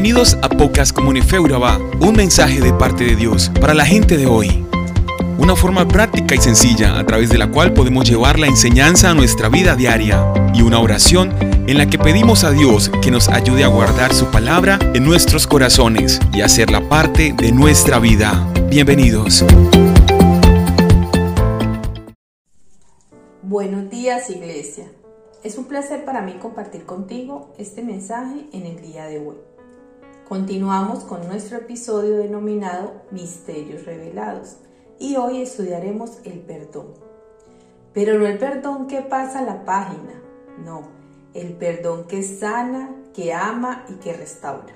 Bienvenidos a Pocas Comunifeuraba, un mensaje de parte de Dios para la gente de hoy. Una forma práctica y sencilla a través de la cual podemos llevar la enseñanza a nuestra vida diaria y una oración en la que pedimos a Dios que nos ayude a guardar su palabra en nuestros corazones y hacerla parte de nuestra vida. Bienvenidos. Buenos días Iglesia. Es un placer para mí compartir contigo este mensaje en el día de hoy. Continuamos con nuestro episodio denominado Misterios Revelados y hoy estudiaremos el perdón. Pero no el perdón que pasa la página, no, el perdón que sana, que ama y que restaura.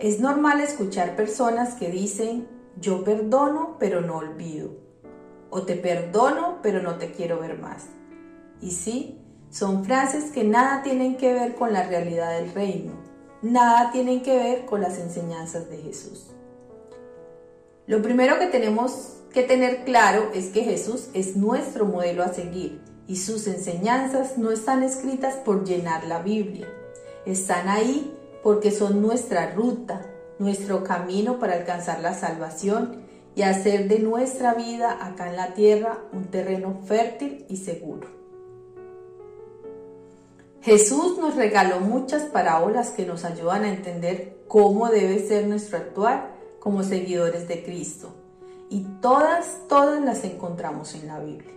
Es normal escuchar personas que dicen, yo perdono pero no olvido, o te perdono pero no te quiero ver más. Y sí, son frases que nada tienen que ver con la realidad del reino nada tienen que ver con las enseñanzas de Jesús. Lo primero que tenemos que tener claro es que Jesús es nuestro modelo a seguir y sus enseñanzas no están escritas por llenar la Biblia. Están ahí porque son nuestra ruta, nuestro camino para alcanzar la salvación y hacer de nuestra vida acá en la tierra un terreno fértil y seguro. Jesús nos regaló muchas parábolas que nos ayudan a entender cómo debe ser nuestro actuar como seguidores de Cristo. Y todas, todas las encontramos en la Biblia.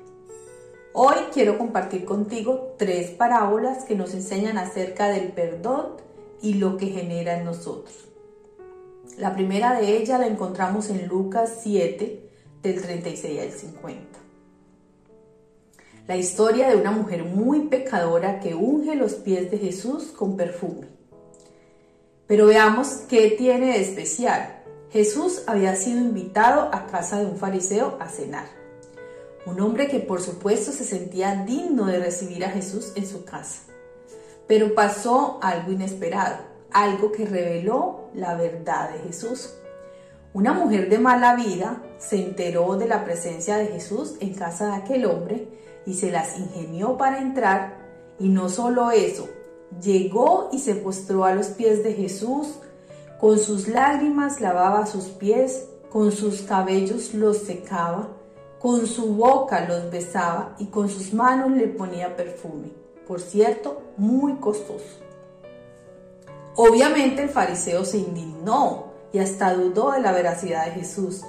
Hoy quiero compartir contigo tres parábolas que nos enseñan acerca del perdón y lo que genera en nosotros. La primera de ellas la encontramos en Lucas 7, del 36 al 50 la historia de una mujer muy pecadora que unge los pies de Jesús con perfume. Pero veamos qué tiene de especial. Jesús había sido invitado a casa de un fariseo a cenar. Un hombre que por supuesto se sentía digno de recibir a Jesús en su casa. Pero pasó algo inesperado, algo que reveló la verdad de Jesús. Una mujer de mala vida se enteró de la presencia de Jesús en casa de aquel hombre y se las ingenió para entrar. Y no solo eso, llegó y se postró a los pies de Jesús, con sus lágrimas lavaba sus pies, con sus cabellos los secaba, con su boca los besaba y con sus manos le ponía perfume, por cierto, muy costoso. Obviamente el fariseo se indignó y hasta dudó de la veracidad de Jesús,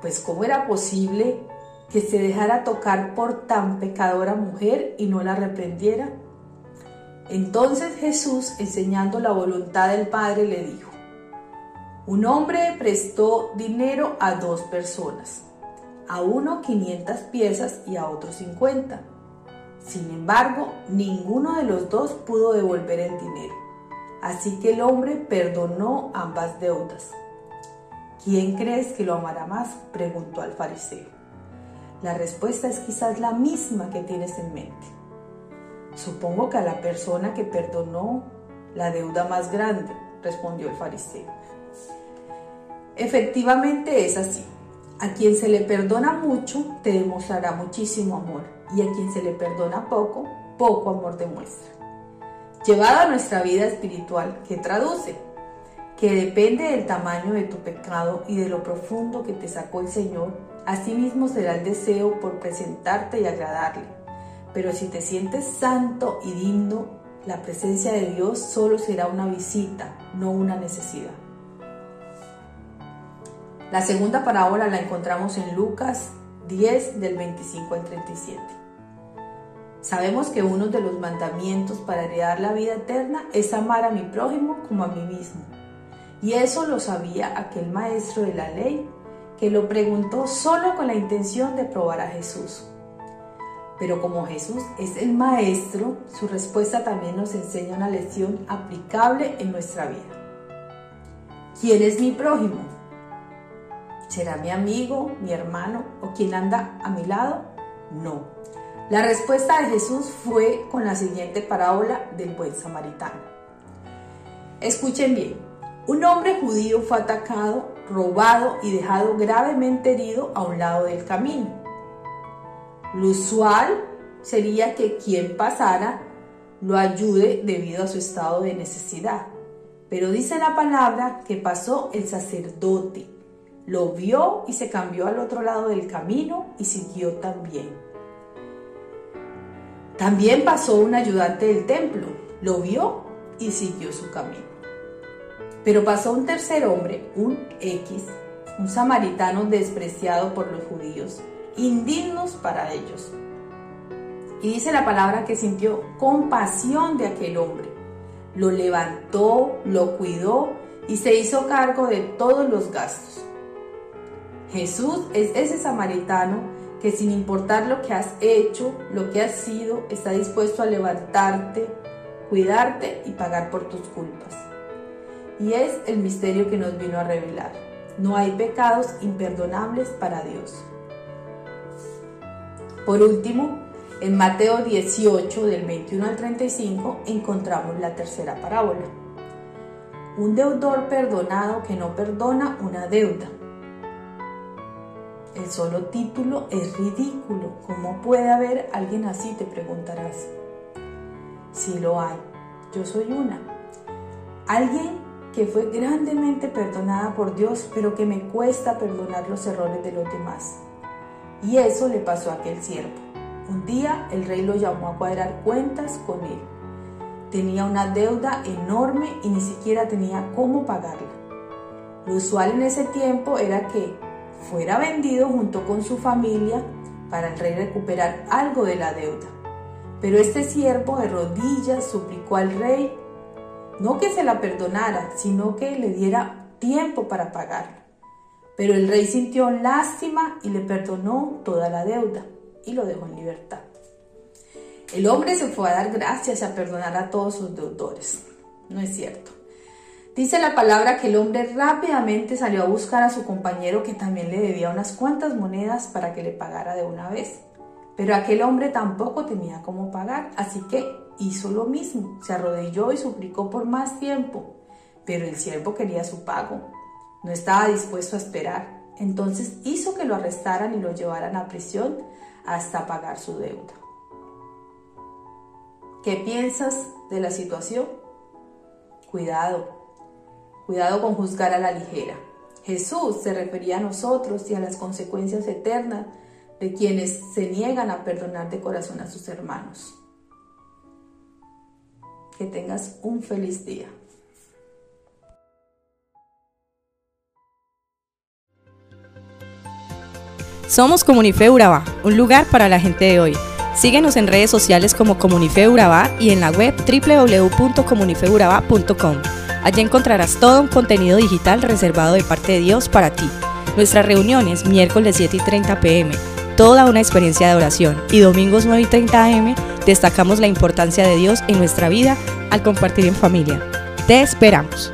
pues cómo era posible que se dejara tocar por tan pecadora mujer y no la reprendiera? Entonces Jesús, enseñando la voluntad del Padre, le dijo, un hombre prestó dinero a dos personas, a uno 500 piezas y a otro 50. Sin embargo, ninguno de los dos pudo devolver el dinero. Así que el hombre perdonó ambas deudas. ¿Quién crees que lo amará más? preguntó al fariseo. La respuesta es quizás la misma que tienes en mente. Supongo que a la persona que perdonó la deuda más grande, respondió el fariseo. Efectivamente es así. A quien se le perdona mucho, te demostrará muchísimo amor, y a quien se le perdona poco, poco amor demuestra. Llevado a nuestra vida espiritual, ¿qué traduce? Que depende del tamaño de tu pecado y de lo profundo que te sacó el Señor, Asimismo será el deseo por presentarte y agradarle. Pero si te sientes santo y digno, la presencia de Dios solo será una visita, no una necesidad. La segunda parábola la encontramos en Lucas 10 del 25 al 37. Sabemos que uno de los mandamientos para heredar la vida eterna es amar a mi prójimo como a mí mismo. Y eso lo sabía aquel maestro de la ley que lo preguntó solo con la intención de probar a Jesús. Pero como Jesús es el Maestro, su respuesta también nos enseña una lección aplicable en nuestra vida. ¿Quién es mi prójimo? ¿Será mi amigo, mi hermano o quien anda a mi lado? No. La respuesta de Jesús fue con la siguiente parábola del buen samaritano. Escuchen bien. Un hombre judío fue atacado, robado y dejado gravemente herido a un lado del camino. Lo usual sería que quien pasara lo ayude debido a su estado de necesidad. Pero dice la palabra que pasó el sacerdote, lo vio y se cambió al otro lado del camino y siguió también. También pasó un ayudante del templo, lo vio y siguió su camino. Pero pasó un tercer hombre, un X, un samaritano despreciado por los judíos, indignos para ellos. Y dice la palabra que sintió compasión de aquel hombre. Lo levantó, lo cuidó y se hizo cargo de todos los gastos. Jesús es ese samaritano que sin importar lo que has hecho, lo que has sido, está dispuesto a levantarte, cuidarte y pagar por tus culpas. Y es el misterio que nos vino a revelar. No hay pecados imperdonables para Dios. Por último, en Mateo 18, del 21 al 35, encontramos la tercera parábola. Un deudor perdonado que no perdona una deuda. El solo título es ridículo. ¿Cómo puede haber alguien así? Te preguntarás. Si lo hay. Yo soy una. Alguien que fue grandemente perdonada por Dios, pero que me cuesta perdonar los errores de los demás. Y eso le pasó a aquel siervo. Un día el rey lo llamó a cuadrar cuentas con él. Tenía una deuda enorme y ni siquiera tenía cómo pagarla. Lo usual en ese tiempo era que fuera vendido junto con su familia para el rey recuperar algo de la deuda. Pero este siervo de rodillas suplicó al rey no que se la perdonara, sino que le diera tiempo para pagarla. Pero el rey sintió lástima y le perdonó toda la deuda y lo dejó en libertad. El hombre se fue a dar gracias y a perdonar a todos sus deudores. No es cierto. Dice la palabra que el hombre rápidamente salió a buscar a su compañero que también le debía unas cuantas monedas para que le pagara de una vez. Pero aquel hombre tampoco tenía cómo pagar, así que hizo lo mismo, se arrodilló y suplicó por más tiempo. Pero el siervo quería su pago, no estaba dispuesto a esperar. Entonces hizo que lo arrestaran y lo llevaran a prisión hasta pagar su deuda. ¿Qué piensas de la situación? Cuidado, cuidado con juzgar a la ligera. Jesús se refería a nosotros y a las consecuencias eternas de quienes se niegan a perdonar de corazón a sus hermanos. Que tengas un feliz día. Somos Comunife Urabá, un lugar para la gente de hoy. Síguenos en redes sociales como Comunife Urabá y en la web www.comunifeurabá.com. Allí encontrarás todo un contenido digital reservado de parte de Dios para ti. Nuestras reuniones miércoles 7 y 30 pm, toda una experiencia de oración y domingos 9 y 30 am destacamos la importancia de Dios en nuestra vida al compartir en familia. Te esperamos.